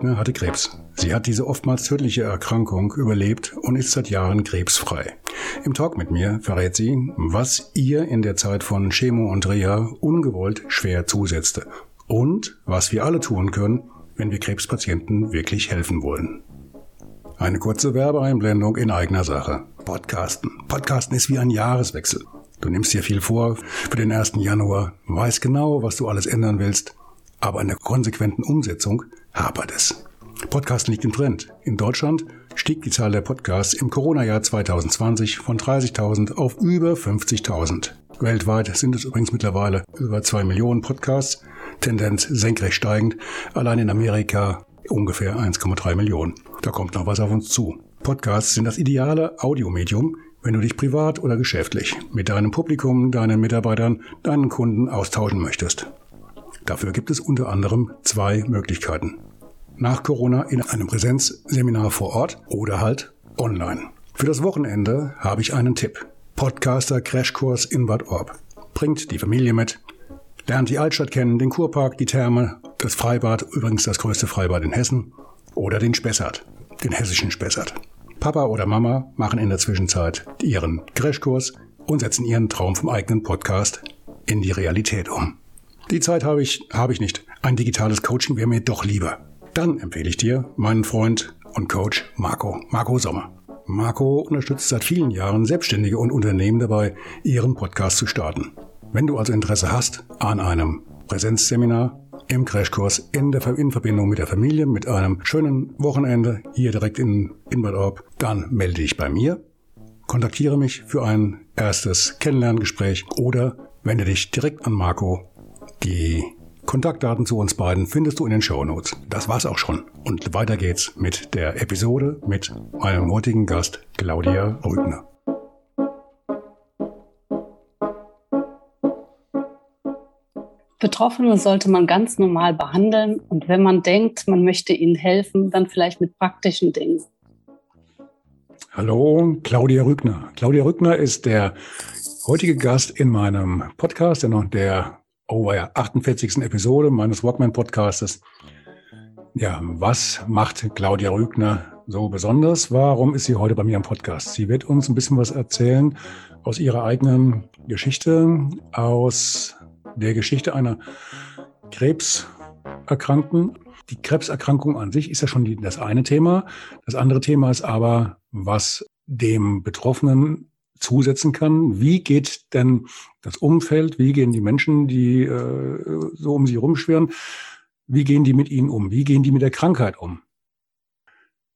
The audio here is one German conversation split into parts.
Rübner hatte Krebs. Sie hat diese oftmals tödliche Erkrankung überlebt und ist seit Jahren krebsfrei. Im Talk mit mir verrät sie, was ihr in der Zeit von Chemo und Reha ungewollt schwer zusetzte und was wir alle tun können, wenn wir Krebspatienten wirklich helfen wollen. Eine kurze Werbeeinblendung in eigener Sache. Podcasten. Podcasten ist wie ein Jahreswechsel. Du nimmst dir viel vor für den 1. Januar, weißt genau, was du alles ändern willst, aber in der konsequenten Umsetzung hapert es. Podcast liegt im Trend. In Deutschland stieg die Zahl der Podcasts im Corona-Jahr 2020 von 30.000 auf über 50.000. Weltweit sind es übrigens mittlerweile über 2 Millionen Podcasts, Tendenz senkrecht steigend, allein in Amerika ungefähr 1,3 Millionen. Da kommt noch was auf uns zu. Podcasts sind das ideale Audiomedium, wenn du dich privat oder geschäftlich mit deinem Publikum, deinen Mitarbeitern, deinen Kunden austauschen möchtest. Dafür gibt es unter anderem zwei Möglichkeiten. Nach Corona in einem Präsenzseminar vor Ort oder halt online. Für das Wochenende habe ich einen Tipp. Podcaster Crashkurs in Bad Orb. Bringt die Familie mit, lernt die Altstadt kennen, den Kurpark, die Therme, das Freibad, übrigens das größte Freibad in Hessen, oder den Spessart, den hessischen Spessart. Papa oder Mama machen in der Zwischenzeit ihren Crashkurs und setzen ihren Traum vom eigenen Podcast in die Realität um. Die Zeit habe ich, habe ich nicht. Ein digitales Coaching wäre mir doch lieber. Dann empfehle ich dir meinen Freund und Coach Marco, Marco Sommer. Marco unterstützt seit vielen Jahren Selbstständige und Unternehmen dabei, ihren Podcast zu starten. Wenn du also Interesse hast an einem Präsenzseminar, im Crashkurs in, der, in Verbindung mit der Familie, mit einem schönen Wochenende hier direkt in, in Bad Orb, dann melde dich bei mir, kontaktiere mich für ein erstes Kennenlerngespräch oder wende dich direkt an Marco die Kontaktdaten zu uns beiden findest du in den Show Notes. Das war's auch schon. Und weiter geht's mit der Episode mit meinem heutigen Gast Claudia Rübner. Betroffene sollte man ganz normal behandeln und wenn man denkt, man möchte ihnen helfen, dann vielleicht mit praktischen Dingen. Hallo, Claudia Rügner. Claudia Rügner ist der heutige Gast in meinem Podcast, der noch der oh ja, 48. Episode meines Walkman Podcastes. Ja, was macht Claudia Rügner so besonders? Warum ist sie heute bei mir am Podcast? Sie wird uns ein bisschen was erzählen aus ihrer eigenen Geschichte, aus der Geschichte einer Krebserkrankten. Die Krebserkrankung an sich ist ja schon die, das eine Thema. Das andere Thema ist aber, was dem Betroffenen zusetzen kann. Wie geht denn das Umfeld, wie gehen die Menschen, die äh, so um sie rumschwirren, wie gehen die mit ihnen um? Wie gehen die mit der Krankheit um?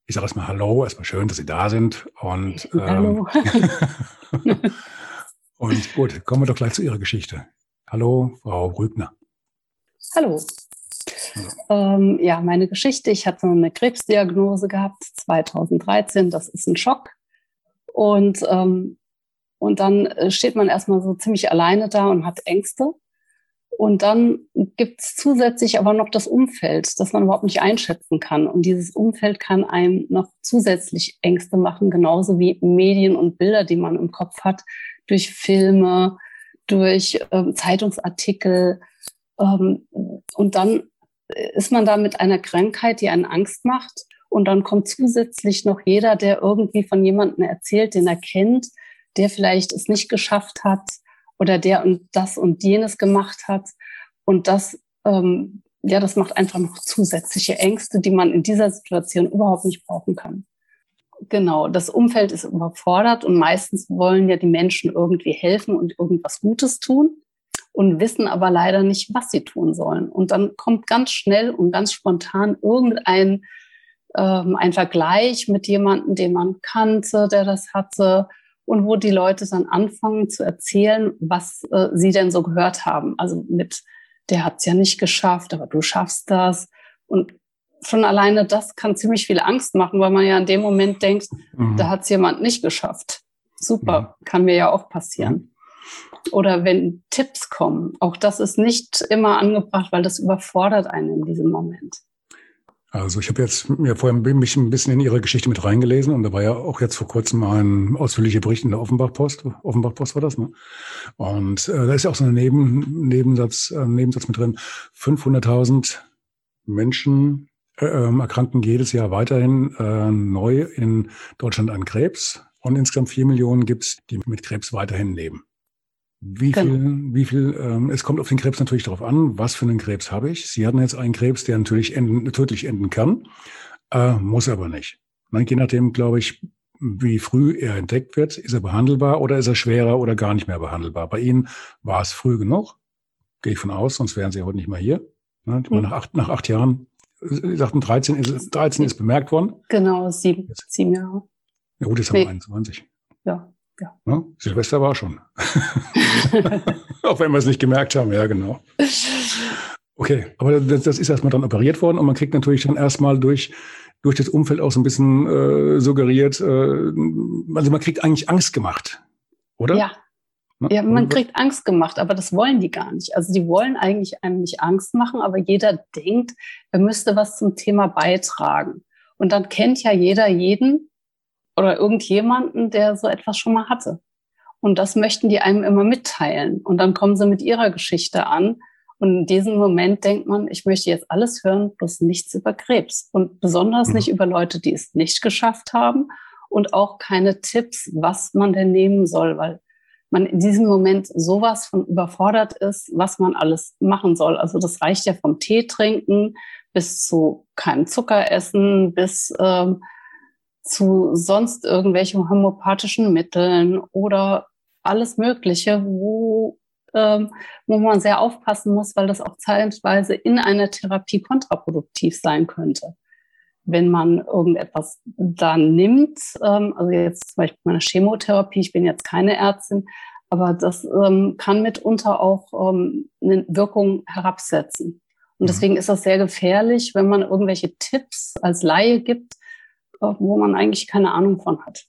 Ich sage erstmal Hallo, erstmal schön, dass Sie da sind. Und, ähm, Hallo. und gut, kommen wir doch gleich zu Ihrer Geschichte. Hallo, Frau Rübner. Hallo. Ähm, ja, meine Geschichte. Ich hatte eine Krebsdiagnose gehabt 2013. Das ist ein Schock. Und ähm, und dann äh, steht man erstmal so ziemlich alleine da und hat Ängste. Und dann gibt es zusätzlich aber noch das Umfeld, das man überhaupt nicht einschätzen kann. Und dieses Umfeld kann einem noch zusätzlich Ängste machen, genauso wie Medien und Bilder, die man im Kopf hat, durch Filme, durch ähm, Zeitungsartikel. Ähm, und dann ist man da mit einer Krankheit, die einen Angst macht. Und dann kommt zusätzlich noch jeder, der irgendwie von jemandem erzählt, den er kennt, der vielleicht es nicht geschafft hat oder der und das und jenes gemacht hat. Und das, ähm, ja, das macht einfach noch zusätzliche Ängste, die man in dieser Situation überhaupt nicht brauchen kann. Genau, das Umfeld ist überfordert und meistens wollen ja die Menschen irgendwie helfen und irgendwas Gutes tun und wissen aber leider nicht, was sie tun sollen. Und dann kommt ganz schnell und ganz spontan irgendein ähm, ein Vergleich mit jemandem, den man kannte, der das hatte und wo die Leute dann anfangen zu erzählen, was äh, sie denn so gehört haben. Also mit, der hat es ja nicht geschafft, aber du schaffst das. Und schon alleine das kann ziemlich viel Angst machen, weil man ja in dem Moment denkt, mhm. da hat es jemand nicht geschafft. Super, mhm. kann mir ja auch passieren. Oder wenn Tipps kommen, auch das ist nicht immer angebracht, weil das überfordert einen in diesem Moment. Also ich habe jetzt mir vorher mich ein bisschen in Ihre Geschichte mit reingelesen und da war ja auch jetzt vor kurzem ein ausführlicher Bericht in der Offenbach-Post. Offenbach-Post war das, ne? Und äh, da ist ja auch so ein Neben, Nebensatz, äh, Nebensatz mit drin. 500.000 Menschen äh, ähm, erkranken jedes Jahr weiterhin äh, neu in Deutschland an Krebs und insgesamt vier Millionen gibt's, die mit Krebs weiterhin leben. Wie genau. viel, wie viel, ähm, es kommt auf den Krebs natürlich darauf an, was für einen Krebs habe ich. Sie hatten jetzt einen Krebs, der natürlich enden, tödlich enden kann, äh, muss aber nicht. Ne, je nachdem, glaube ich, wie früh er entdeckt wird, ist er behandelbar oder ist er schwerer oder gar nicht mehr behandelbar. Bei Ihnen war es früh genug, gehe ich von aus, sonst wären Sie heute nicht mehr hier. Ne? Mhm. Nach, acht, nach acht Jahren, Sie sagten 13 ist, 13 ist bemerkt worden. Genau, sieben, sieben Jahre. Ja gut, jetzt haben wir 21. Ja. Ja. Ne? Silvester war schon. Auch wenn wir es nicht gemerkt haben, ja, genau. Okay, aber das, das ist erstmal dann operiert worden und man kriegt natürlich dann erstmal durch, durch das Umfeld auch so ein bisschen äh, suggeriert, äh, also man kriegt eigentlich Angst gemacht, oder? Ja. Ne? Ja, man kriegt Angst gemacht, aber das wollen die gar nicht. Also die wollen eigentlich einem nicht Angst machen, aber jeder denkt, er müsste was zum Thema beitragen. Und dann kennt ja jeder jeden oder irgendjemanden, der so etwas schon mal hatte. Und das möchten die einem immer mitteilen. Und dann kommen sie mit ihrer Geschichte an. Und in diesem Moment denkt man, ich möchte jetzt alles hören, bloß nichts über Krebs. Und besonders mhm. nicht über Leute, die es nicht geschafft haben. Und auch keine Tipps, was man denn nehmen soll, weil man in diesem Moment sowas von überfordert ist, was man alles machen soll. Also das reicht ja vom Tee trinken bis zu keinem Zucker essen, bis ähm, zu sonst irgendwelchen homöopathischen Mitteln oder alles Mögliche, wo, ähm, wo man sehr aufpassen muss, weil das auch zeitweise in einer Therapie kontraproduktiv sein könnte. Wenn man irgendetwas da nimmt, ähm, also jetzt zum Beispiel meine Chemotherapie, ich bin jetzt keine Ärztin, aber das ähm, kann mitunter auch ähm, eine Wirkung herabsetzen. Und mhm. deswegen ist das sehr gefährlich, wenn man irgendwelche Tipps als Laie gibt, wo man eigentlich keine Ahnung von hat.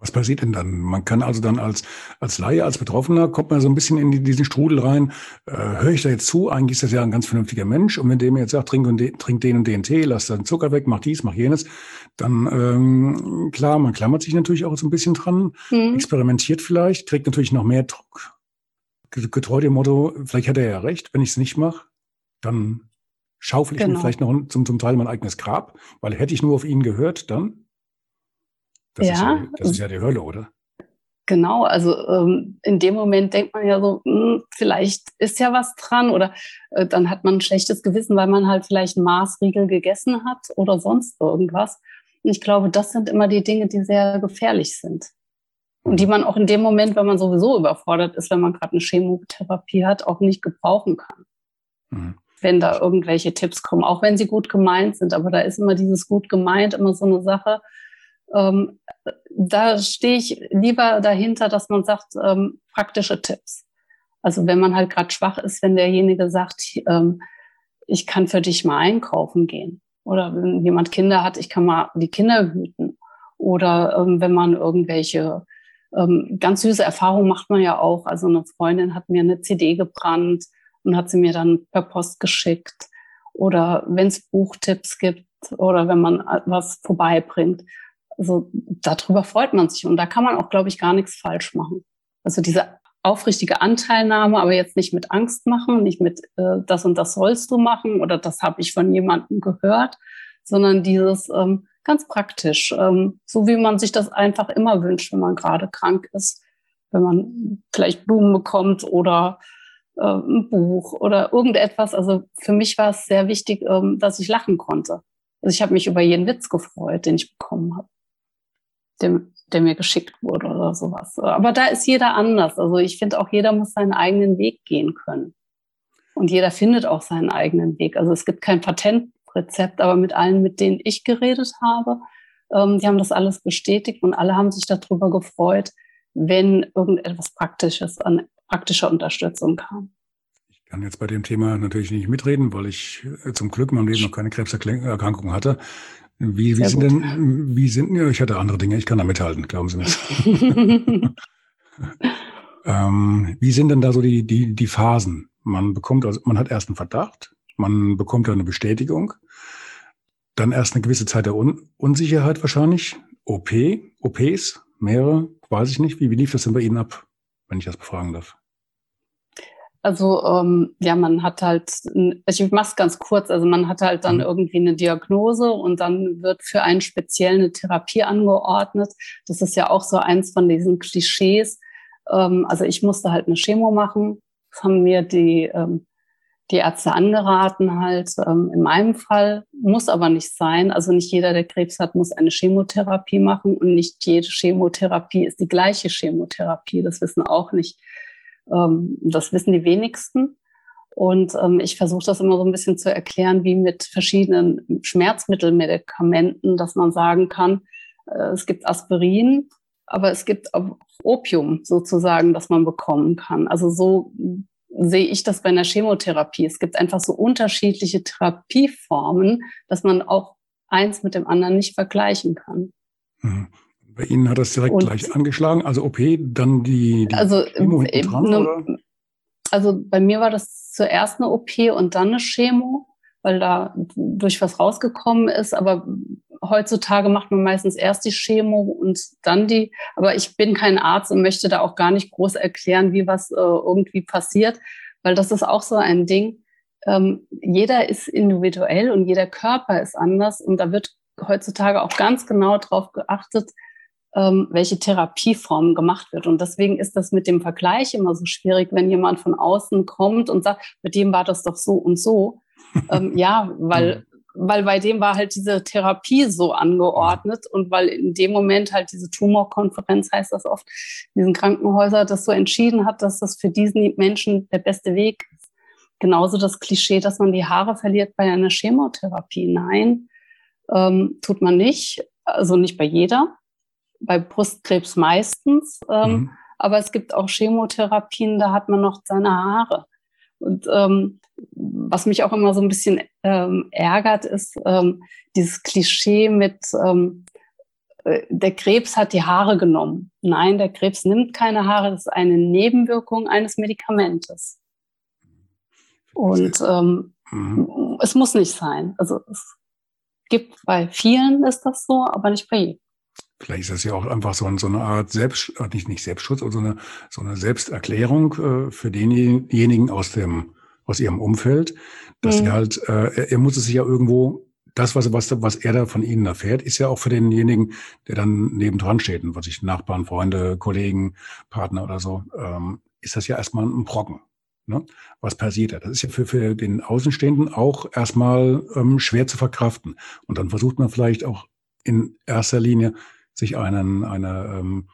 Was passiert denn dann? Man kann also dann als, als Laie, als Betroffener, kommt man so ein bisschen in diesen Strudel rein. Äh, Höre ich da jetzt zu? Eigentlich ist das ja ein ganz vernünftiger Mensch. Und wenn der mir jetzt sagt, trink, und de, trink den und den Tee, lass den Zucker weg, mach dies, mach jenes, dann ähm, klar, man klammert sich natürlich auch so ein bisschen dran, mhm. experimentiert vielleicht, kriegt natürlich noch mehr Druck. Getreu dem Motto, vielleicht hat er ja recht, wenn ich es nicht mache, dann Schaufel ich genau. mir vielleicht noch zum, zum Teil mein eigenes Grab, weil hätte ich nur auf ihn gehört, dann? Das, ja. Ist, ja, das ist ja die Hölle, oder? Genau, also ähm, in dem Moment denkt man ja so, mh, hm, vielleicht ist ja was dran oder äh, dann hat man ein schlechtes Gewissen, weil man halt vielleicht einen Maßriegel gegessen hat oder sonst irgendwas. Und ich glaube, das sind immer die Dinge, die sehr gefährlich sind. Und die mhm. man auch in dem Moment, wenn man sowieso überfordert ist, wenn man gerade eine Chemotherapie hat, auch nicht gebrauchen kann. Mhm wenn da irgendwelche Tipps kommen, auch wenn sie gut gemeint sind. Aber da ist immer dieses gut gemeint, immer so eine Sache. Ähm, da stehe ich lieber dahinter, dass man sagt, ähm, praktische Tipps. Also wenn man halt gerade schwach ist, wenn derjenige sagt, ähm, ich kann für dich mal einkaufen gehen. Oder wenn jemand Kinder hat, ich kann mal die Kinder hüten. Oder ähm, wenn man irgendwelche ähm, ganz süße Erfahrungen macht man ja auch. Also eine Freundin hat mir eine CD gebrannt und hat sie mir dann per Post geschickt. Oder wenn es Buchtipps gibt oder wenn man was vorbeibringt. Also darüber freut man sich und da kann man auch, glaube ich, gar nichts falsch machen. Also diese aufrichtige Anteilnahme, aber jetzt nicht mit Angst machen, nicht mit äh, das und das sollst du machen oder das habe ich von jemandem gehört, sondern dieses ähm, ganz praktisch, ähm, so wie man sich das einfach immer wünscht, wenn man gerade krank ist, wenn man vielleicht Blumen bekommt oder äh, ein Buch oder irgendetwas. Also für mich war es sehr wichtig, ähm, dass ich lachen konnte. Also ich habe mich über jeden Witz gefreut, den ich bekommen habe, der, der mir geschickt wurde oder sowas. Aber da ist jeder anders. Also ich finde auch, jeder muss seinen eigenen Weg gehen können. Und jeder findet auch seinen eigenen Weg. Also es gibt kein Patentrezept, aber mit allen, mit denen ich geredet habe, ähm, die haben das alles bestätigt und alle haben sich darüber gefreut, wenn irgendetwas Praktisches an praktischer Unterstützung kam. kann jetzt bei dem Thema natürlich nicht mitreden, weil ich äh, zum Glück in meinem Leben noch keine Krebserkrankung hatte. Wie, wie sind denn, wie sind, ja, ich hatte andere Dinge, ich kann da mithalten, glauben Sie mir. ähm, wie sind denn da so die, die, die Phasen? Man bekommt, also man hat erst einen Verdacht, man bekommt dann eine Bestätigung, dann erst eine gewisse Zeit der Un Unsicherheit wahrscheinlich, OP, OPs, mehrere, weiß ich nicht. Wie, wie lief das denn bei Ihnen ab, wenn ich das befragen darf? Also ähm, ja, man hat halt, also ich mache es ganz kurz, also man hat halt dann mhm. irgendwie eine Diagnose und dann wird für einen speziell eine Therapie angeordnet. Das ist ja auch so eins von diesen Klischees. Ähm, also ich musste halt eine Chemo machen. Das haben mir die, ähm, die Ärzte angeraten halt. Ähm, in meinem Fall muss aber nicht sein. Also nicht jeder, der Krebs hat, muss eine Chemotherapie machen und nicht jede Chemotherapie ist die gleiche Chemotherapie. Das wissen auch nicht ähm, das wissen die wenigsten. Und ähm, ich versuche das immer so ein bisschen zu erklären, wie mit verschiedenen Schmerzmittelmedikamenten, dass man sagen kann, äh, es gibt Aspirin, aber es gibt auch Opium sozusagen, das man bekommen kann. Also so sehe ich das bei einer Chemotherapie. Es gibt einfach so unterschiedliche Therapieformen, dass man auch eins mit dem anderen nicht vergleichen kann. Mhm. Bei Ihnen hat das direkt und, gleich angeschlagen, also OP, dann die, die also, Chemo dran, ne, Also bei mir war das zuerst eine OP und dann eine Chemo, weil da durch was rausgekommen ist. Aber heutzutage macht man meistens erst die Chemo und dann die. Aber ich bin kein Arzt und möchte da auch gar nicht groß erklären, wie was äh, irgendwie passiert, weil das ist auch so ein Ding. Ähm, jeder ist individuell und jeder Körper ist anders und da wird heutzutage auch ganz genau drauf geachtet, ähm, welche Therapieform gemacht wird. Und deswegen ist das mit dem Vergleich immer so schwierig, wenn jemand von außen kommt und sagt, mit dem war das doch so und so. ähm, ja, weil, weil bei dem war halt diese Therapie so angeordnet und weil in dem Moment halt diese Tumorkonferenz heißt das oft, diesen Krankenhäuser das so entschieden hat, dass das für diesen Menschen der beste Weg ist. Genauso das Klischee, dass man die Haare verliert bei einer Chemotherapie. Nein, ähm, tut man nicht. Also nicht bei jeder bei Brustkrebs meistens. Ähm, mhm. Aber es gibt auch Chemotherapien, da hat man noch seine Haare. Und ähm, was mich auch immer so ein bisschen ähm, ärgert, ist ähm, dieses Klischee mit, ähm, äh, der Krebs hat die Haare genommen. Nein, der Krebs nimmt keine Haare, das ist eine Nebenwirkung eines Medikamentes. Und ähm, mhm. es muss nicht sein. Also es gibt bei vielen ist das so, aber nicht bei jedem. Vielleicht ist das ja auch einfach so, so eine Art Selbst, äh, nicht, nicht Selbstschutz, aber so eine, so eine Selbsterklärung äh, für denjenigen aus dem, aus ihrem Umfeld, dass mhm. er halt, äh, er muss es sich ja irgendwo, das, was, was, was er da von ihnen erfährt, ist ja auch für denjenigen, der dann nebendran steht, und was ich Nachbarn, Freunde, Kollegen, Partner oder so, ähm, ist das ja erstmal ein Brocken. Ne? Was passiert da? Das ist ja für, für den Außenstehenden auch erstmal ähm, schwer zu verkraften. Und dann versucht man vielleicht auch in erster Linie sich einen, eine ähm,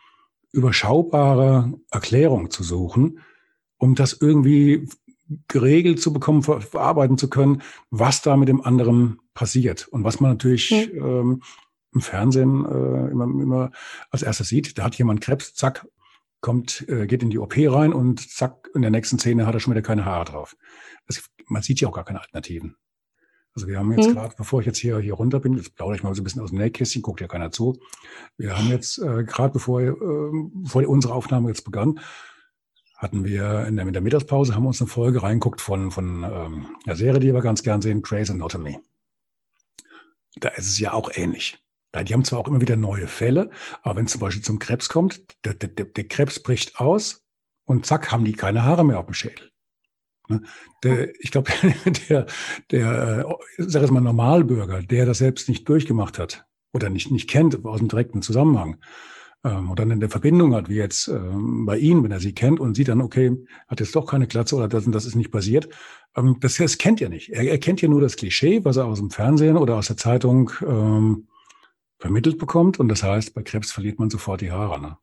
überschaubare Erklärung zu suchen, um das irgendwie geregelt zu bekommen, ver verarbeiten zu können, was da mit dem anderen passiert. Und was man natürlich mhm. ähm, im Fernsehen äh, immer, immer als erstes sieht, da hat jemand Krebs, zack, kommt, äh, geht in die OP rein und zack, in der nächsten Szene hat er schon wieder keine Haare drauf. Das, man sieht ja auch gar keine Alternativen. Also wir haben jetzt mhm. gerade, bevor ich jetzt hier, hier runter bin, jetzt plaudere ich mal so ein bisschen aus dem Nähkästchen, guckt ja keiner zu. Wir haben jetzt äh, gerade, bevor, äh, bevor unsere Aufnahme jetzt begann, hatten wir in der, in der Mittagspause, haben wir uns eine Folge reinguckt von, von ähm, einer Serie, die wir ganz gern sehen, Grey's Anatomy. Da ist es ja auch ähnlich. Die haben zwar auch immer wieder neue Fälle, aber wenn es zum Beispiel zum Krebs kommt, der, der, der Krebs bricht aus und zack, haben die keine Haare mehr auf dem Schädel. Ne? Der, ich glaube, der, der, äh, sag jetzt mal Normalbürger, der das selbst nicht durchgemacht hat oder nicht, nicht kennt aus dem direkten Zusammenhang ähm, und dann in der Verbindung hat, wie jetzt ähm, bei Ihnen, wenn er Sie kennt und sieht dann, okay, hat jetzt doch keine Glatze oder das das ist nicht passiert, ähm, das, das kennt er nicht. Er, er kennt ja nur das Klischee, was er aus dem Fernsehen oder aus der Zeitung ähm, vermittelt bekommt und das heißt, bei Krebs verliert man sofort die Haare. Ne?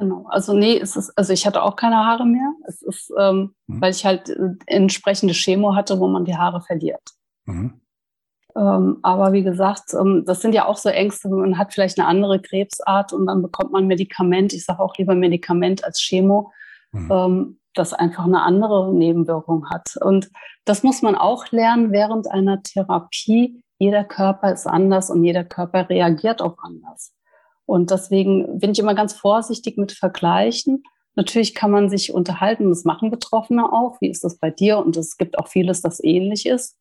Genau. Also nee, es ist, also ich hatte auch keine Haare mehr. Es ist, ähm, mhm. weil ich halt äh, entsprechende Chemo hatte, wo man die Haare verliert. Mhm. Ähm, aber wie gesagt, ähm, das sind ja auch so Ängste, man hat vielleicht eine andere Krebsart und dann bekommt man Medikament. Ich sage auch lieber Medikament als Chemo, mhm. ähm, das einfach eine andere Nebenwirkung hat. Und das muss man auch lernen während einer Therapie. Jeder Körper ist anders und jeder Körper reagiert auch anders. Und deswegen bin ich immer ganz vorsichtig mit Vergleichen. Natürlich kann man sich unterhalten, das machen Betroffene auch. Wie ist das bei dir? Und es gibt auch vieles, das ähnlich ist.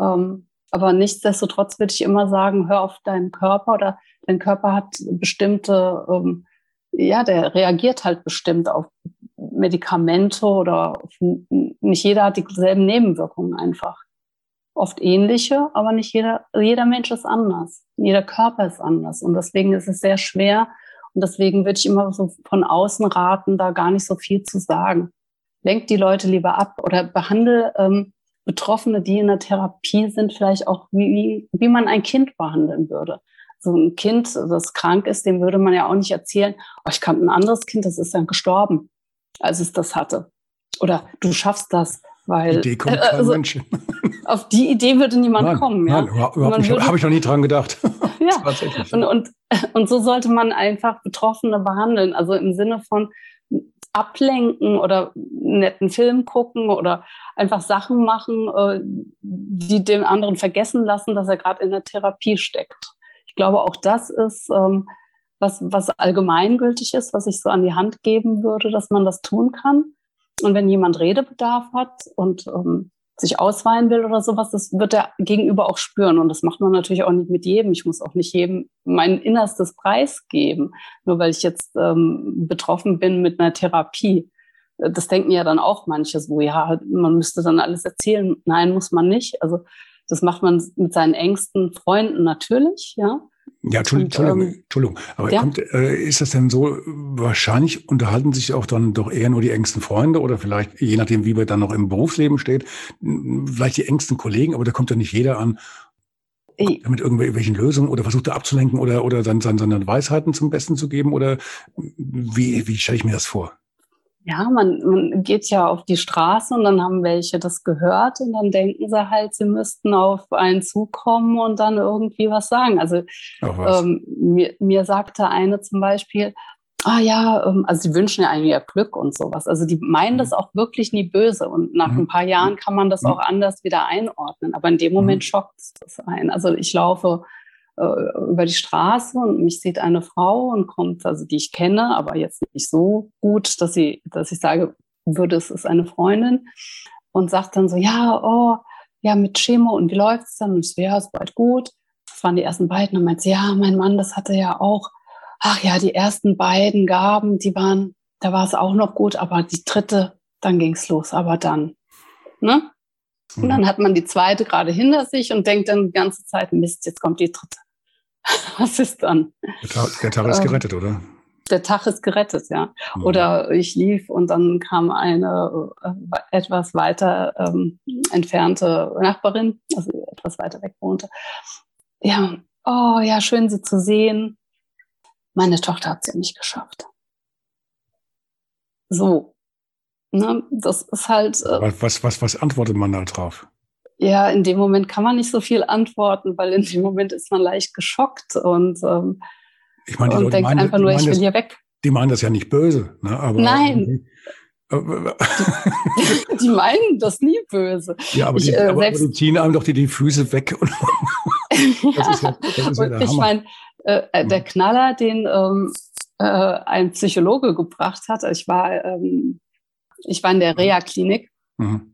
Ähm, aber nichtsdestotrotz würde ich immer sagen, hör auf deinen Körper oder dein Körper hat bestimmte, ähm, ja, der reagiert halt bestimmt auf Medikamente oder auf, nicht jeder hat dieselben Nebenwirkungen einfach. Oft ähnliche, aber nicht jeder, jeder Mensch ist anders. Jeder Körper ist anders. Und deswegen ist es sehr schwer. Und deswegen würde ich immer so von außen raten, da gar nicht so viel zu sagen. Lenkt die Leute lieber ab oder behandle ähm, Betroffene, die in der Therapie sind, vielleicht auch wie, wie man ein Kind behandeln würde. So ein Kind, das krank ist, dem würde man ja auch nicht erzählen, oh, ich kannte ein anderes Kind, das ist dann gestorben, als es das hatte. Oder du schaffst das, weil Idee kommt kein also, Mensch. auf die Idee würde niemand nein, kommen. Ja? Nein, überhaupt nicht. Habe ich noch nie dran gedacht. ja. Und, und, und so sollte man einfach Betroffene behandeln. Also im Sinne von, ablenken oder einen netten Film gucken oder einfach Sachen machen, äh, die den anderen vergessen lassen, dass er gerade in der Therapie steckt. Ich glaube, auch das ist ähm, was, was allgemeingültig ist, was ich so an die Hand geben würde, dass man das tun kann. Und wenn jemand Redebedarf hat und ähm, sich ausweinen will oder sowas, das wird der Gegenüber auch spüren. Und das macht man natürlich auch nicht mit jedem. Ich muss auch nicht jedem mein innerstes Preis geben, nur weil ich jetzt ähm, betroffen bin mit einer Therapie. Das denken ja dann auch manche so, ja, man müsste dann alles erzählen. Nein, muss man nicht. Also das macht man mit seinen engsten Freunden natürlich, ja. Ja, Entschuldigung, ähm, Entschuldigung. Aber ja? kommt, äh, ist das denn so, wahrscheinlich unterhalten sich auch dann doch eher nur die engsten Freunde oder vielleicht, je nachdem, wie man dann noch im Berufsleben steht, vielleicht die engsten Kollegen, aber da kommt ja nicht jeder an mit irgendwelchen Lösungen oder versucht er abzulenken oder, oder dann seine Weisheiten zum Besten zu geben oder wie, wie stelle ich mir das vor? Ja, man, man geht ja auf die Straße und dann haben welche das gehört und dann denken sie halt, sie müssten auf einen zukommen und dann irgendwie was sagen. Also ähm, mir, mir sagte eine zum Beispiel, ah ja, ähm, also sie wünschen ja eigentlich ihr Glück und sowas. Also die meinen mhm. das auch wirklich nie böse und nach mhm. ein paar Jahren kann man das mhm. auch anders wieder einordnen. Aber in dem Moment mhm. schockt es ein. Also ich laufe über die Straße und mich sieht eine Frau und kommt, also die ich kenne, aber jetzt nicht so gut, dass sie, dass ich sage, würde es ist eine Freundin und sagt dann so, ja, oh, ja, mit Chemo und wie läuft's dann? Und ich so, ja, ist bald gut. Das waren die ersten beiden und meint sie, ja, mein Mann, das hatte ja auch, ach ja, die ersten beiden Gaben, die waren, da war es auch noch gut, aber die dritte, dann ging's los, aber dann, ne? Und dann mhm. hat man die zweite gerade hinter sich und denkt dann die ganze Zeit, Mist, jetzt kommt die dritte. was ist dann? Der Tag, der Tag ist ähm, gerettet, oder? Der Tag ist gerettet, ja. Mhm. Oder ich lief und dann kam eine äh, etwas weiter ähm, entfernte Nachbarin, also etwas weiter weg wohnte. Ja, oh ja, schön sie zu sehen. Meine Tochter hat es ja nicht geschafft. So. Ne, das ist halt. Äh, was, was, was antwortet man da drauf? Ja, in dem Moment kann man nicht so viel antworten, weil in dem Moment ist man leicht geschockt und, ähm, ich meine, die und denkt einfach nur, ich will das, hier weg. Die meinen das ja nicht böse, ne? Aber Nein. die, die, meinen das nie böse. Ja, aber, ich, die, äh, aber, aber die ziehen einem doch die, die Füße weg. Und das ist ja, das ist ja der ich meine, äh, äh, der Knaller, den ähm, äh, ein Psychologe gebracht hat, ich war, ähm, ich war in der Reha-Klinik. Mhm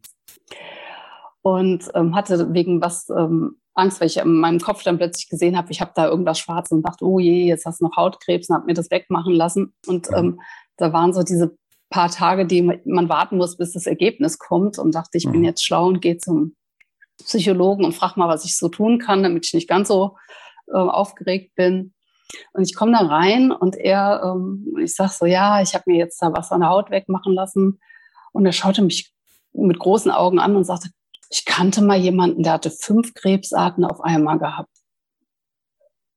und ähm, hatte wegen was ähm, Angst, weil ich in meinem Kopf dann plötzlich gesehen habe, ich habe da irgendwas schwarz und dachte, oh je, jetzt hast du noch Hautkrebs und habe mir das wegmachen lassen. Und ähm, da waren so diese paar Tage, die man warten muss, bis das Ergebnis kommt und dachte, ich mhm. bin jetzt schlau und gehe zum Psychologen und frage mal, was ich so tun kann, damit ich nicht ganz so äh, aufgeregt bin. Und ich komme da rein und er, ähm, ich sag so, ja, ich habe mir jetzt da was an der Haut wegmachen lassen. Und er schaute mich mit großen Augen an und sagte, ich kannte mal jemanden, der hatte fünf Krebsarten auf einmal gehabt.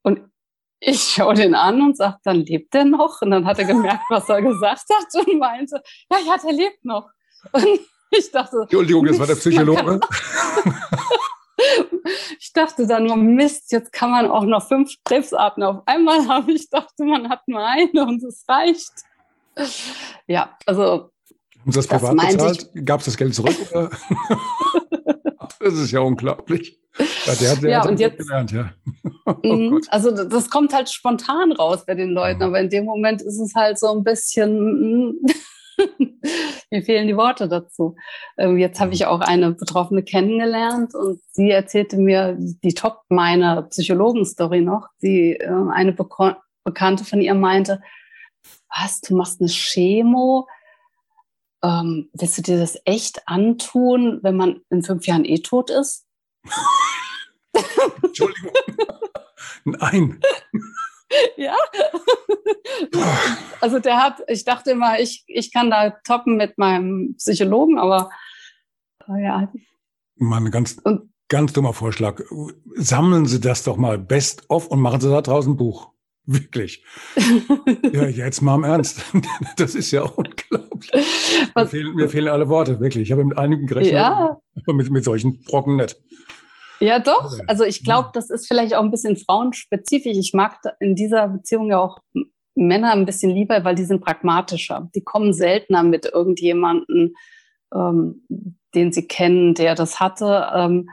Und ich schaue den an und sage, dann lebt der noch? Und dann hat er gemerkt, was er gesagt hat und meinte, ja, ja, der lebt noch. Und ich dachte, Entschuldigung, das war der Psychologe. ich dachte dann nur, Mist, jetzt kann man auch noch fünf Krebsarten auf einmal haben. Ich dachte, man hat nur eine und es reicht. Ja, also Haben Sie das privat das bezahlt? Gab es das Geld zurück? das ist ja unglaublich. Ja, der hat, der ja, hat und jetzt, gelernt, ja. oh mhm. also das kommt halt spontan raus bei den Leuten, aber in dem Moment ist es halt so ein bisschen, mir fehlen die Worte dazu. Ähm, jetzt habe ich auch eine Betroffene kennengelernt und sie erzählte mir die Top meiner Psychologen-Story noch. Die äh, eine Bekannte von ihr meinte, was, du machst eine Chemo? Ähm, willst du dir das echt antun, wenn man in fünf Jahren eh tot ist? Entschuldigung. Nein. Ja. Also der hat, ich dachte immer, ich, ich kann da toppen mit meinem Psychologen, aber ja. Mann, ganz, und, ganz dummer Vorschlag. Sammeln Sie das doch mal best of und machen Sie da draußen ein Buch. Wirklich. ja, jetzt mal im Ernst. Das ist ja unglaublich. Mir fehlen, mir fehlen, alle Worte, wirklich. Ich habe mit einigen gerechnet, ja. aber mit, mit solchen Brocken nicht. Ja, doch. Also ich glaube, das ist vielleicht auch ein bisschen frauenspezifisch. Ich mag in dieser Beziehung ja auch Männer ein bisschen lieber, weil die sind pragmatischer. Die kommen seltener mit irgendjemanden, ähm, den sie kennen, der das hatte. Ähm,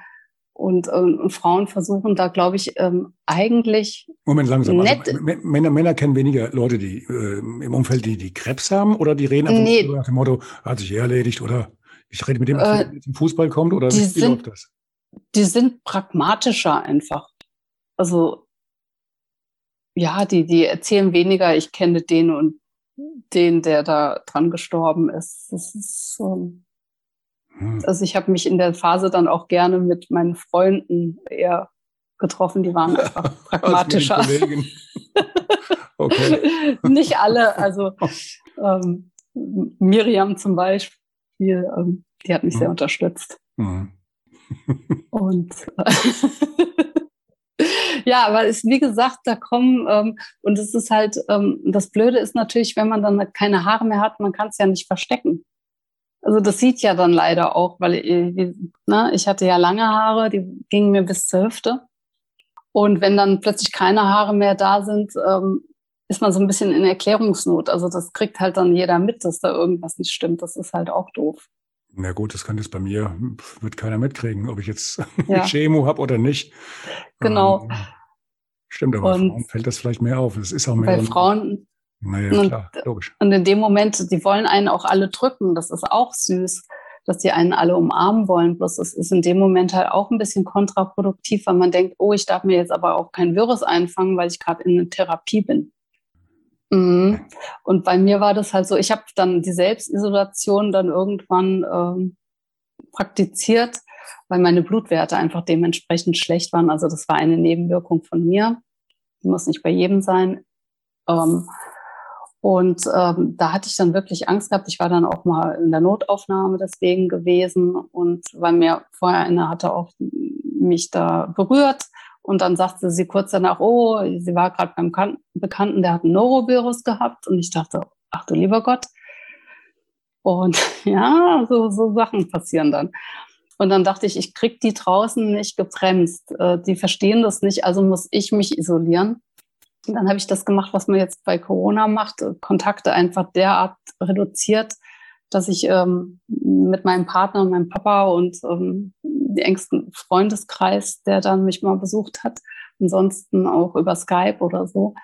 und, ähm, und, Frauen versuchen da, glaube ich, ähm, eigentlich. Moment, langsam. Also nett also, Männer, Männer kennen weniger Leute, die äh, im Umfeld, die, die Krebs haben, oder die reden einfach nee. nach dem Motto, hat sich erledigt, oder ich rede mit dem, der äh, zum Fußball kommt, oder wie sind, läuft das? Die sind pragmatischer einfach. Also, ja, die, die erzählen weniger, ich kenne den und den, der da dran gestorben ist. Das ist so. Hm. Also ich habe mich in der Phase dann auch gerne mit meinen Freunden eher getroffen, die waren einfach pragmatischer. okay. Nicht alle, also ähm, Miriam zum Beispiel, ähm, die hat mich hm. sehr unterstützt. Hm. Und ja, aber es, wie gesagt, da kommen, ähm, und es ist halt, ähm, das Blöde ist natürlich, wenn man dann keine Haare mehr hat, man kann es ja nicht verstecken. Also das sieht ja dann leider auch, weil ich, ne, ich hatte ja lange Haare, die gingen mir bis zur Hüfte. Und wenn dann plötzlich keine Haare mehr da sind, ähm, ist man so ein bisschen in Erklärungsnot. Also das kriegt halt dann jeder mit, dass da irgendwas nicht stimmt. Das ist halt auch doof. Na gut, das kann jetzt bei mir, wird keiner mitkriegen, ob ich jetzt ja. Chemo habe oder nicht. Genau. Ähm, stimmt, aber und Frauen fällt das vielleicht mehr auf. Das ist auch mehr. Bei Frauen, naja, klar, logisch. Und in dem Moment, die wollen einen auch alle drücken. Das ist auch süß, dass die einen alle umarmen wollen. Bloß es ist in dem Moment halt auch ein bisschen kontraproduktiv, weil man denkt, oh, ich darf mir jetzt aber auch kein Virus einfangen, weil ich gerade in einer Therapie bin. Mhm. Und bei mir war das halt so, ich habe dann die Selbstisolation dann irgendwann ähm, praktiziert, weil meine Blutwerte einfach dementsprechend schlecht waren. Also das war eine Nebenwirkung von mir. Muss nicht bei jedem sein. Ähm, und ähm, da hatte ich dann wirklich Angst gehabt. Ich war dann auch mal in der Notaufnahme deswegen gewesen und weil mir vorher eine hatte auch mich da berührt. Und dann sagte sie kurz danach, oh, sie war gerade beim kan Bekannten, der hat ein Norovirus gehabt. Und ich dachte, ach du lieber Gott. Und ja, so, so Sachen passieren dann. Und dann dachte ich, ich krieg die draußen nicht gebremst. Äh, die verstehen das nicht, also muss ich mich isolieren. Und dann habe ich das gemacht, was man jetzt bei Corona macht, Kontakte einfach derart reduziert, dass ich ähm, mit meinem Partner und meinem Papa und ähm, die engsten Freundeskreis, der dann mich mal besucht hat, ansonsten auch über Skype oder so.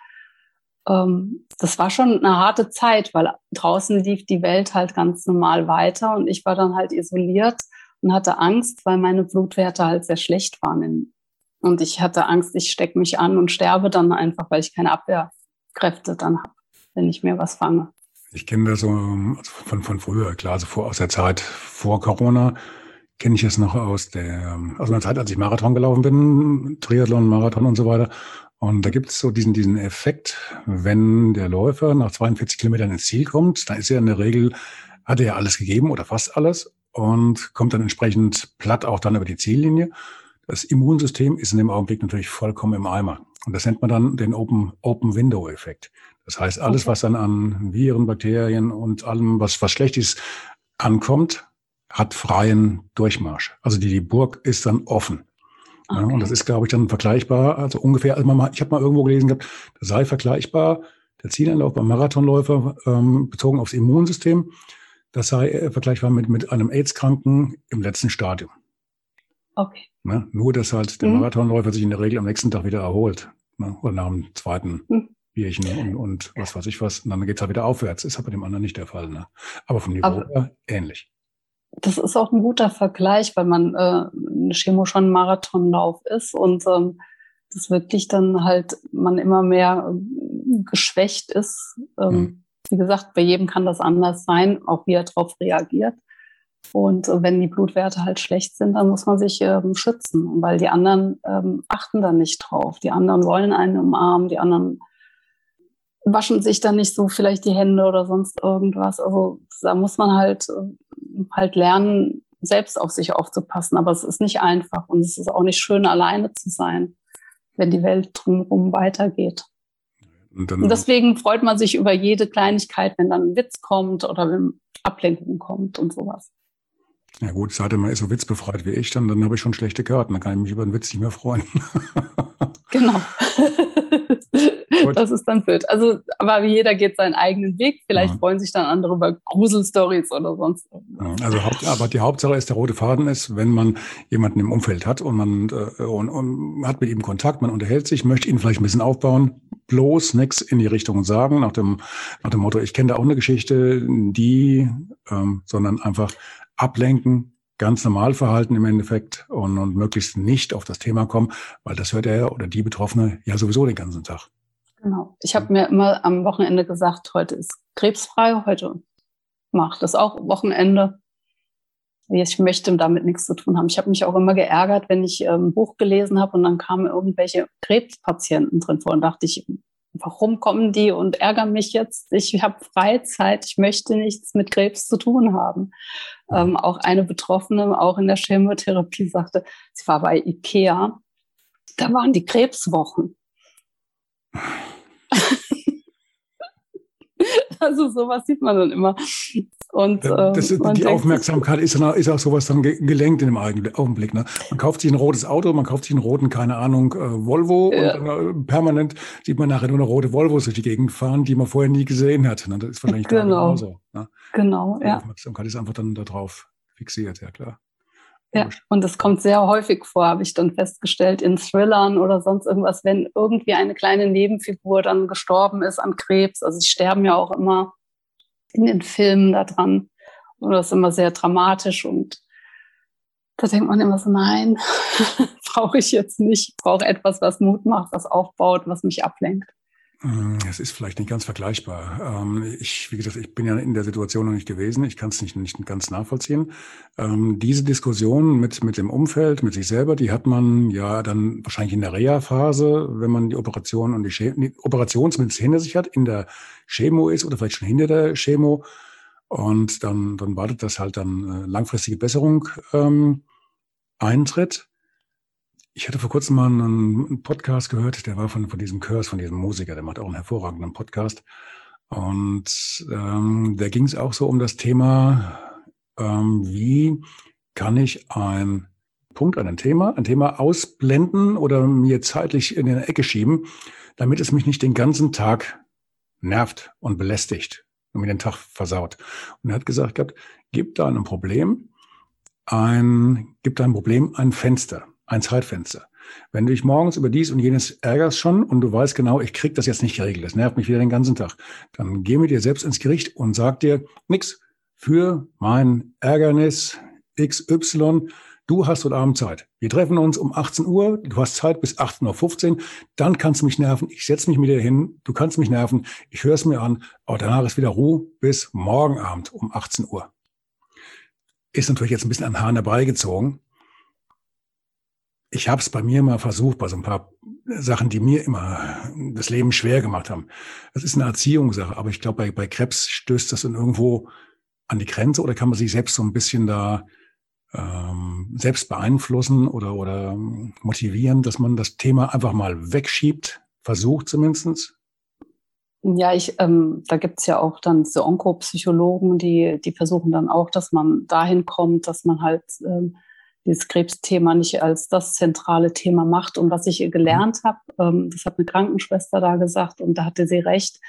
Ähm, das war schon eine harte Zeit, weil draußen lief die Welt halt ganz normal weiter und ich war dann halt isoliert und hatte Angst, weil meine Blutwerte halt sehr schlecht waren und ich hatte Angst, ich stecke mich an und sterbe dann einfach, weil ich keine Abwehrkräfte dann habe, wenn ich mir was fange. Ich kenne das so also von, von früher, klar, also vor, aus der Zeit vor Corona kenne ich es noch aus der, aus einer Zeit, als ich Marathon gelaufen bin, Triathlon, Marathon und so weiter. Und da gibt es so diesen, diesen Effekt, wenn der Läufer nach 42 Kilometern ins Ziel kommt, dann ist er in der Regel, hat er ja alles gegeben oder fast alles und kommt dann entsprechend platt auch dann über die Ziellinie. Das Immunsystem ist in dem Augenblick natürlich vollkommen im Eimer. Und das nennt man dann den Open, Open Window Effekt. Das heißt, alles, okay. was dann an Viren, Bakterien und allem, was, was schlecht ist, ankommt, hat freien Durchmarsch. Also die, die Burg ist dann offen. Okay. Ja, und das ist, glaube ich, dann vergleichbar, also ungefähr, also man, ich habe mal irgendwo gelesen gehabt, das sei vergleichbar, der Zieleinlauf beim Marathonläufer ähm, bezogen aufs Immunsystem, das sei äh, vergleichbar mit, mit einem AIDS-Kranken im letzten Stadium. Okay. Ne? Nur, dass halt der mhm. Marathonläufer sich in der Regel am nächsten Tag wieder erholt. Ne? Oder nach dem zweiten mhm. Bierchen und, und was weiß ich was. Und dann geht es halt wieder aufwärts. Ist aber bei dem anderen nicht der Fall. Ne? Aber vom Niveau aber her ähnlich. Das ist auch ein guter Vergleich, weil man äh, eine Chemo schon ein Marathonlauf ist und ähm, das wirklich dann halt man immer mehr äh, geschwächt ist. Ähm, mhm. Wie gesagt, bei jedem kann das anders sein, auch wie er darauf reagiert. Und äh, wenn die Blutwerte halt schlecht sind, dann muss man sich ähm, schützen, weil die anderen ähm, achten dann nicht drauf. Die anderen wollen einen umarmen, die anderen waschen sich dann nicht so vielleicht die Hände oder sonst irgendwas. Also da muss man halt äh, halt lernen, selbst auf sich aufzupassen. Aber es ist nicht einfach und es ist auch nicht schön, alleine zu sein, wenn die Welt drumherum weitergeht. Und, und, deswegen freut man sich über jede Kleinigkeit, wenn dann ein Witz kommt oder wenn Ablenkung kommt und sowas. Ja gut, seid ihr mal so witzbefreit wie ich, dann, dann habe ich schon schlechte Karten. Dann kann ich mich über den Witz nicht mehr freuen. genau. das ist dann blöd. Also, aber jeder geht seinen eigenen Weg. Vielleicht ja. freuen sich dann andere über Gruselstories oder sonst irgendwas. Also, aber die Hauptsache ist, der rote Faden ist, wenn man jemanden im Umfeld hat und man äh, und, und hat mit ihm Kontakt, man unterhält sich, möchte ihn vielleicht ein bisschen aufbauen, bloß nichts in die Richtung sagen, nach dem, nach dem Motto, ich kenne da auch eine Geschichte, die, ähm, sondern einfach ablenken, ganz normal verhalten im Endeffekt und, und möglichst nicht auf das Thema kommen, weil das hört er oder die Betroffene ja sowieso den ganzen Tag. Genau. Ich habe mir immer am Wochenende gesagt, heute ist krebsfrei, heute macht das auch Wochenende. Ich möchte damit nichts zu tun haben. Ich habe mich auch immer geärgert, wenn ich ähm, ein Buch gelesen habe und dann kamen irgendwelche Krebspatienten drin vor und dachte ich, warum kommen die und ärgern mich jetzt? Ich habe Freizeit, ich möchte nichts mit Krebs zu tun haben. Ähm, auch eine Betroffene, auch in der Chemotherapie, sagte, sie war bei Ikea, da waren die Krebswochen. also sowas sieht man dann immer. Und, ähm, das, die Aufmerksamkeit ist, ist auch sowas dann gelenkt in dem Augenblick. Ne? Man kauft sich ein rotes Auto, man kauft sich einen roten, keine Ahnung, äh, Volvo ja. und äh, permanent sieht man nachher nur eine rote Volvo durch die Gegend fahren, die man vorher nie gesehen hat. Ne? Das ist wahrscheinlich genau. genauso. Ne? Genau, ja. Die Aufmerksamkeit ist einfach dann darauf fixiert, ja klar. Ja, und das kommt sehr häufig vor, habe ich dann festgestellt, in Thrillern oder sonst irgendwas, wenn irgendwie eine kleine Nebenfigur dann gestorben ist an Krebs. Also sie sterben ja auch immer in den Filmen da dran. Und das ist immer sehr dramatisch und da denkt man immer so, nein, brauche ich jetzt nicht. Ich brauche etwas, was Mut macht, was aufbaut, was mich ablenkt. Mm, es ist vielleicht nicht ganz vergleichbar. Ähm, ich, wie gesagt, ich bin ja in der Situation noch nicht gewesen. Ich kann es nicht, nicht ganz nachvollziehen. Ähm, diese Diskussion mit, mit dem Umfeld, mit sich selber, die hat man ja dann wahrscheinlich in der Reha-Phase, wenn man die Operation und die, Chemo, die Operation hinter sich hat, in der Chemo ist oder vielleicht schon hinter der Chemo. Und dann, dann wartet das halt dann äh, langfristige Besserung ähm, eintritt. Ich hatte vor kurzem mal einen Podcast gehört, der war von, von diesem Curse, von diesem Musiker, der macht auch einen hervorragenden Podcast. Und ähm, da ging es auch so um das Thema, ähm, wie kann ich ein Punkt, ein Thema, ein Thema ausblenden oder mir zeitlich in eine Ecke schieben, damit es mich nicht den ganzen Tag nervt und belästigt und mir den Tag versaut. Und er hat gesagt gehabt, gib da ein Problem, ein, gib da ein Problem ein Fenster ein Zeitfenster. Wenn du dich morgens über dies und jenes ärgerst schon und du weißt genau, ich krieg das jetzt nicht geregelt, das nervt mich wieder den ganzen Tag, dann geh mit dir selbst ins Gericht und sag dir, nix, für mein Ärgernis XY, du hast heute Abend Zeit. Wir treffen uns um 18 Uhr, du hast Zeit bis 18.15 Uhr, dann kannst du mich nerven, ich setze mich mit dir hin, du kannst mich nerven, ich höre es mir an, aber danach ist wieder Ruhe bis morgen Abend um 18 Uhr. Ist natürlich jetzt ein bisschen an Hahn herbeigezogen, ich habe es bei mir mal versucht, bei so ein paar Sachen, die mir immer das Leben schwer gemacht haben. Das ist eine Erziehungssache, aber ich glaube, bei, bei Krebs stößt das dann irgendwo an die Grenze oder kann man sich selbst so ein bisschen da ähm, selbst beeinflussen oder, oder motivieren, dass man das Thema einfach mal wegschiebt, versucht zumindestens? Ja, ich, ähm, da gibt's ja auch dann diese Onkopsychologen, die, die versuchen dann auch, dass man dahin kommt, dass man halt ähm, dieses Krebsthema nicht als das zentrale Thema macht. Und was ich gelernt habe, ähm, das hat eine Krankenschwester da gesagt und da hatte sie recht,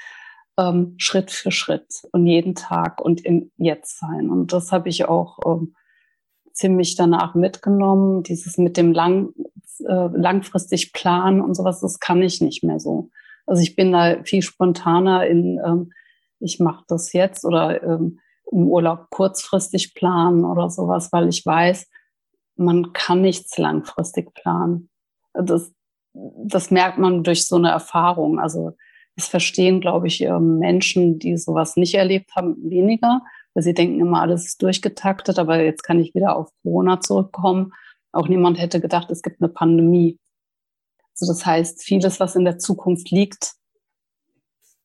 ähm, Schritt für Schritt und jeden Tag und im Jetzt sein. Und das habe ich auch ähm, ziemlich danach mitgenommen. Dieses mit dem lang, äh, langfristig planen und sowas, das kann ich nicht mehr so. Also ich bin da viel spontaner in, ähm, ich mache das jetzt oder ähm, im Urlaub kurzfristig planen oder sowas, weil ich weiß, man kann nichts langfristig planen. Das, das merkt man durch so eine Erfahrung. Also es verstehen, glaube ich, ähm, Menschen, die sowas nicht erlebt haben, weniger, weil sie denken immer, alles ist durchgetaktet, aber jetzt kann ich wieder auf Corona zurückkommen. Auch niemand hätte gedacht, es gibt eine Pandemie. Also das heißt, vieles, was in der Zukunft liegt,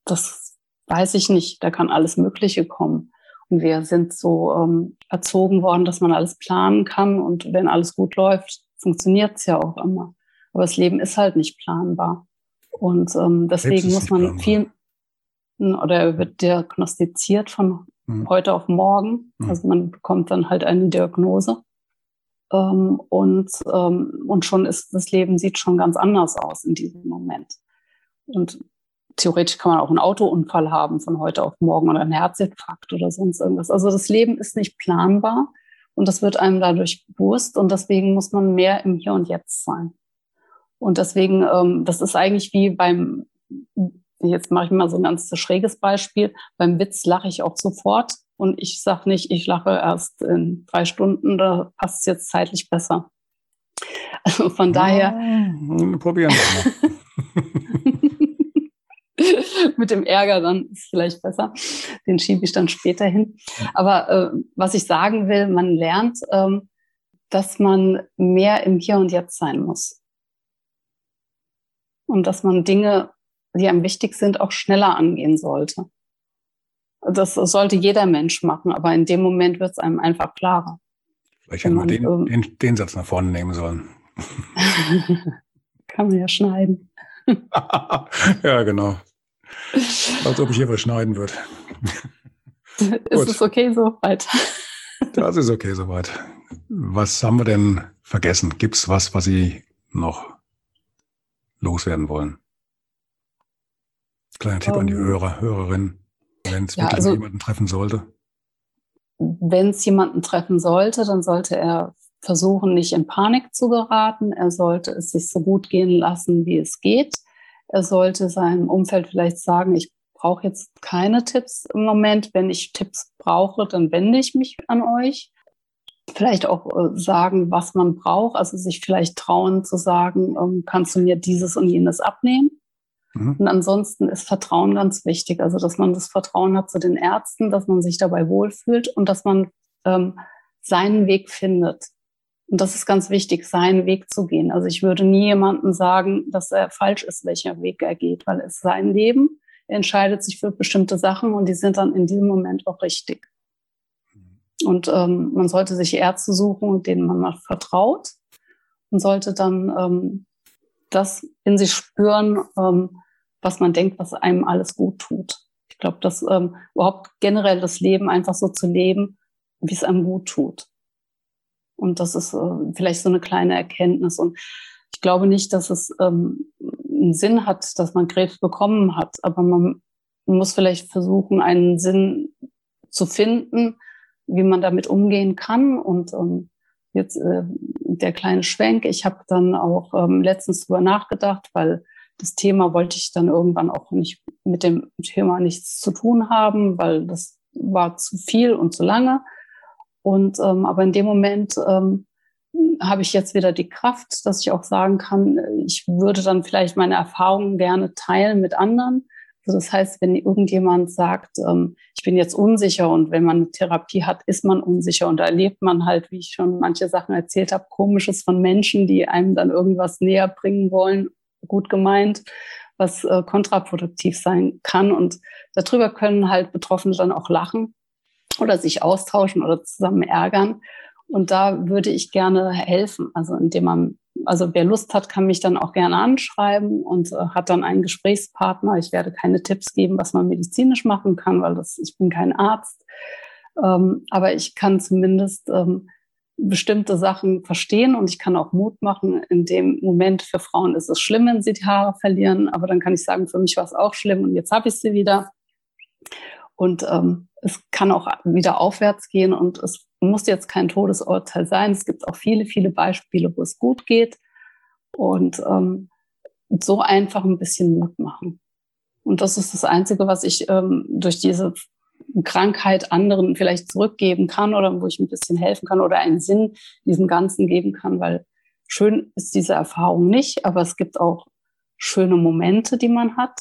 das weiß ich nicht. Da kann alles Mögliche kommen. Und wir sind so ähm, erzogen worden, dass man alles planen kann. Und wenn alles gut läuft, funktioniert es ja auch immer. Aber das Leben ist halt nicht planbar. Und ähm, deswegen muss man planbar. viel, oder wird diagnostiziert von mhm. heute auf morgen. Mhm. Also man bekommt dann halt eine Diagnose. Ähm, und, ähm, und schon ist das Leben sieht schon ganz anders aus in diesem Moment. Und theoretisch kann man auch einen Autounfall haben von heute auf morgen oder einen Herzinfarkt oder sonst irgendwas. Also das Leben ist nicht planbar und das wird einem dadurch bewusst und deswegen muss man mehr im Hier und Jetzt sein. Und deswegen, ähm, das ist eigentlich wie beim, jetzt mache ich mal so ein ganz schräges Beispiel, beim Witz lache ich auch sofort und ich sage nicht, ich lache erst in drei Stunden, da passt es jetzt zeitlich besser. Also von daher. Ja, probieren wir mal. mit dem Ärger dann ist vielleicht besser. Den schiebe ich dann später hin. Aber äh, was ich sagen will, man lernt, ähm, dass man mehr im Hier und Jetzt sein muss. Und dass man Dinge, die einem wichtig sind, auch schneller angehen sollte. Das sollte jeder Mensch machen, aber in dem Moment wird es einem einfach klarer. Vielleicht hätten wir den, ähm, den, den Satz nach vorne nehmen sollen. Kann man ja schneiden. ja, genau. Als ob ich hier was schneiden würde. Ist es okay soweit? Das ist okay soweit. Was haben wir denn vergessen? Gibt es was, was Sie noch loswerden wollen? Kleiner Tipp um, an die ähm, Hörer, Hörerinnen, wenn es ja, wirklich also, jemanden treffen sollte. Wenn es jemanden treffen sollte, dann sollte er versuchen, nicht in Panik zu geraten. Er sollte es sich so gut gehen lassen, wie es geht. Er sollte seinem Umfeld vielleicht sagen, ich brauche jetzt keine Tipps im Moment. Wenn ich Tipps brauche, dann wende ich mich an euch. Vielleicht auch äh, sagen, was man braucht, also sich vielleicht trauen zu sagen, ähm, kannst du mir dieses und jenes abnehmen? Mhm. Und ansonsten ist Vertrauen ganz wichtig, also dass man das Vertrauen hat zu den Ärzten, dass man sich dabei wohlfühlt und dass man ähm, seinen Weg findet. Und das ist ganz wichtig, seinen Weg zu gehen. Also ich würde nie jemandem sagen, dass er falsch ist, welcher Weg er geht, weil es sein Leben. Er entscheidet sich für bestimmte Sachen und die sind dann in diesem Moment auch richtig. Und ähm, man sollte sich Ärzte suchen, denen man mal vertraut und sollte dann ähm, das in sich spüren, ähm, was man denkt, was einem alles gut tut. Ich glaube, dass ähm, überhaupt generell das Leben einfach so zu leben, wie es einem gut tut. Und das ist äh, vielleicht so eine kleine Erkenntnis. Und ich glaube nicht, dass es ähm, einen Sinn hat, dass man Krebs bekommen hat, aber man muss vielleicht versuchen, einen Sinn zu finden, wie man damit umgehen kann. Und ähm, jetzt äh, der kleine Schwenk. Ich habe dann auch ähm, letztens drüber nachgedacht, weil das Thema wollte ich dann irgendwann auch nicht mit dem Thema nichts zu tun haben, weil das war zu viel und zu lange. Und ähm, aber in dem Moment ähm, habe ich jetzt wieder die Kraft, dass ich auch sagen kann, ich würde dann vielleicht meine Erfahrungen gerne teilen mit anderen. Also das heißt, wenn irgendjemand sagt, ähm, ich bin jetzt unsicher und wenn man eine Therapie hat, ist man unsicher und da erlebt man halt, wie ich schon manche Sachen erzählt habe, komisches von Menschen, die einem dann irgendwas näher bringen wollen, gut gemeint, was äh, kontraproduktiv sein kann. Und darüber können halt Betroffene dann auch lachen oder sich austauschen oder zusammen ärgern. Und da würde ich gerne helfen. Also indem man, also wer Lust hat, kann mich dann auch gerne anschreiben und äh, hat dann einen Gesprächspartner. Ich werde keine Tipps geben, was man medizinisch machen kann, weil das, ich bin kein Arzt. Ähm, aber ich kann zumindest ähm, bestimmte Sachen verstehen und ich kann auch Mut machen. In dem Moment für Frauen ist es schlimm, wenn sie die Haare verlieren, aber dann kann ich sagen, für mich war es auch schlimm und jetzt habe ich sie wieder. Und ähm, es kann auch wieder aufwärts gehen und es muss jetzt kein Todesurteil sein. Es gibt auch viele, viele Beispiele, wo es gut geht. Und ähm, so einfach ein bisschen Mut machen. Und das ist das Einzige, was ich ähm, durch diese Krankheit anderen vielleicht zurückgeben kann oder wo ich ein bisschen helfen kann oder einen Sinn diesem Ganzen geben kann, weil schön ist diese Erfahrung nicht, aber es gibt auch schöne Momente, die man hat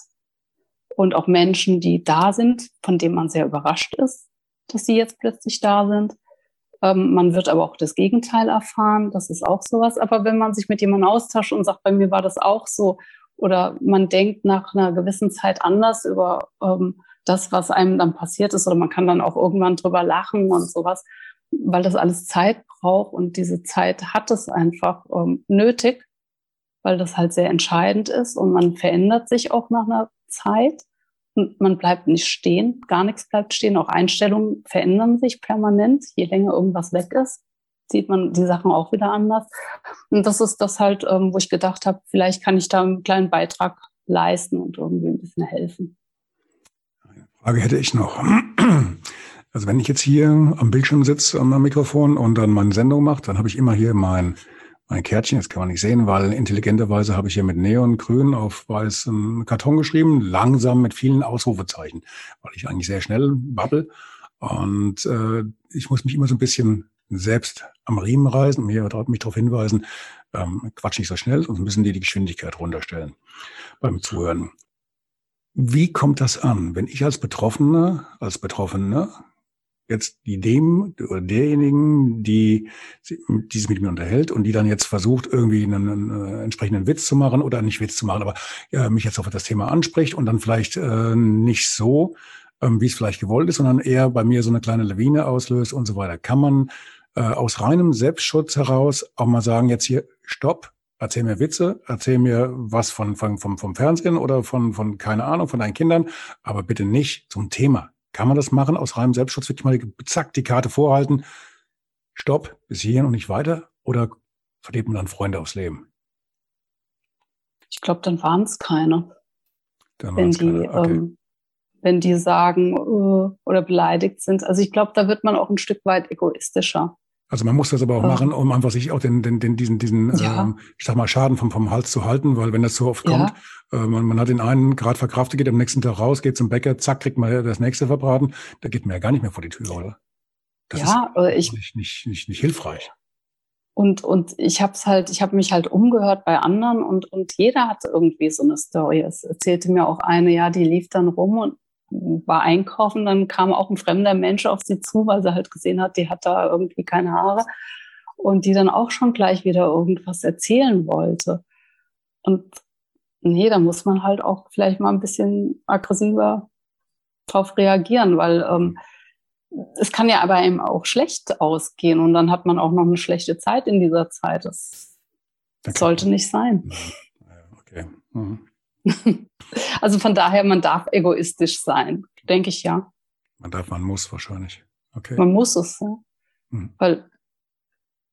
und auch Menschen, die da sind, von denen man sehr überrascht ist, dass sie jetzt plötzlich da sind. Ähm, man wird aber auch das Gegenteil erfahren, das ist auch sowas. Aber wenn man sich mit jemandem austauscht und sagt, bei mir war das auch so, oder man denkt nach einer gewissen Zeit anders über ähm, das, was einem dann passiert ist, oder man kann dann auch irgendwann drüber lachen und sowas, weil das alles Zeit braucht und diese Zeit hat es einfach ähm, nötig, weil das halt sehr entscheidend ist und man verändert sich auch nach einer Zeit. Und man bleibt nicht stehen, gar nichts bleibt stehen. Auch Einstellungen verändern sich permanent. Je länger irgendwas weg ist, sieht man die Sachen auch wieder anders. Und das ist das halt, ähm, wo ich gedacht habe, vielleicht kann ich da einen kleinen Beitrag leisten und irgendwie ein bisschen helfen. Frage hätte ich noch. Also wenn ich jetzt hier am Bildschirm sitze, am Mikrofon und dann meine Sendung mache, dann habe ich immer hier mein mein Kärtchen, das kann man nicht sehen, weil intelligenterweise habe ich hier mit Neongrün auf weißem Karton geschrieben, langsam mit vielen Ausrufezeichen, weil ich eigentlich sehr schnell babbel. Und äh, ich muss mich immer so ein bisschen selbst am Riemen reißen, mir mich darauf hinweisen, ähm, quatsch nicht so schnell, sonst müssen die die Geschwindigkeit runterstellen beim Zuhören. Wie kommt das an, wenn ich als Betroffener, als Betroffener jetzt die dem oder derjenigen, die, die sich mit mir unterhält und die dann jetzt versucht, irgendwie einen, einen äh, entsprechenden Witz zu machen oder nicht Witz zu machen, aber ja, mich jetzt auf das Thema anspricht und dann vielleicht äh, nicht so, ähm, wie es vielleicht gewollt ist, sondern eher bei mir so eine kleine Lawine auslöst und so weiter. Kann man äh, aus reinem Selbstschutz heraus auch mal sagen, jetzt hier, stopp, erzähl mir Witze, erzähl mir was von, von, vom, vom Fernsehen oder von, von, keine Ahnung, von deinen Kindern, aber bitte nicht zum Thema. Kann man das machen aus reinem Selbstschutz? Wirklich mal zack, die Karte vorhalten. Stopp, bis hierhin und nicht weiter? Oder verliert man dann Freunde aufs Leben? Ich glaube, dann waren es keine. Dann wenn die. Okay. Ähm, wenn die sagen äh, oder beleidigt sind. Also ich glaube, da wird man auch ein Stück weit egoistischer. Also man muss das aber auch machen, um einfach sich auch den, den, den diesen, diesen ja. ähm, ich sag mal, Schaden vom, vom Hals zu halten, weil wenn das so oft kommt, ja. äh, man, man hat den einen gerade verkraftet, geht am nächsten Tag raus, geht zum Bäcker, zack, kriegt man das nächste verbraten, da geht man ja gar nicht mehr vor die Tür, oder? Das ja, ist ich, nicht, nicht, nicht, nicht hilfreich. Und, und ich habe es halt, ich habe mich halt umgehört bei anderen und, und jeder hatte irgendwie so eine Story. Es erzählte mir auch eine, ja, die lief dann rum und war einkaufen, dann kam auch ein fremder Mensch auf sie zu, weil sie halt gesehen hat, die hat da irgendwie keine Haare und die dann auch schon gleich wieder irgendwas erzählen wollte. Und nee, da muss man halt auch vielleicht mal ein bisschen aggressiver drauf reagieren, weil ähm, es kann ja aber eben auch schlecht ausgehen und dann hat man auch noch eine schlechte Zeit in dieser Zeit. Das okay. sollte nicht sein. Okay. Mhm. also von daher, man darf egoistisch sein, denke ich ja. Man darf, man muss wahrscheinlich. Okay. Man muss es, ja. Mhm. Weil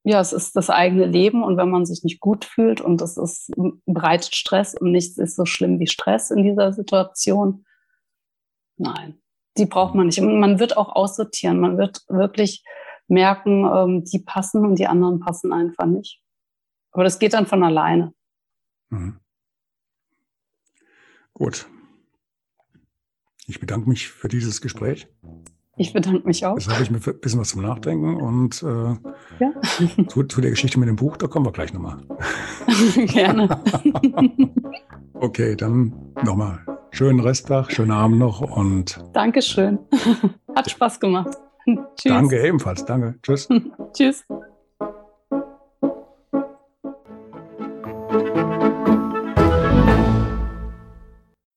ja, es ist das eigene Leben und wenn man sich nicht gut fühlt und das ist bereitet Stress und nichts ist so schlimm wie Stress in dieser Situation, nein, die braucht man nicht. Und man wird auch aussortieren. Man wird wirklich merken, ähm, die passen und die anderen passen einfach nicht. Aber das geht dann von alleine. Mhm. Gut. Ich bedanke mich für dieses Gespräch. Ich bedanke mich auch. Jetzt habe ich mir ein bisschen was zum Nachdenken und äh, ja. zu, zu, der Geschichte mit dem Buch, da kommen wir gleich nochmal. Gerne. okay, dann nochmal schönen Resttag, schönen Abend noch und. Dankeschön. Hat Spaß gemacht. Tschüss. Danke ebenfalls. Danke. Tschüss. Tschüss.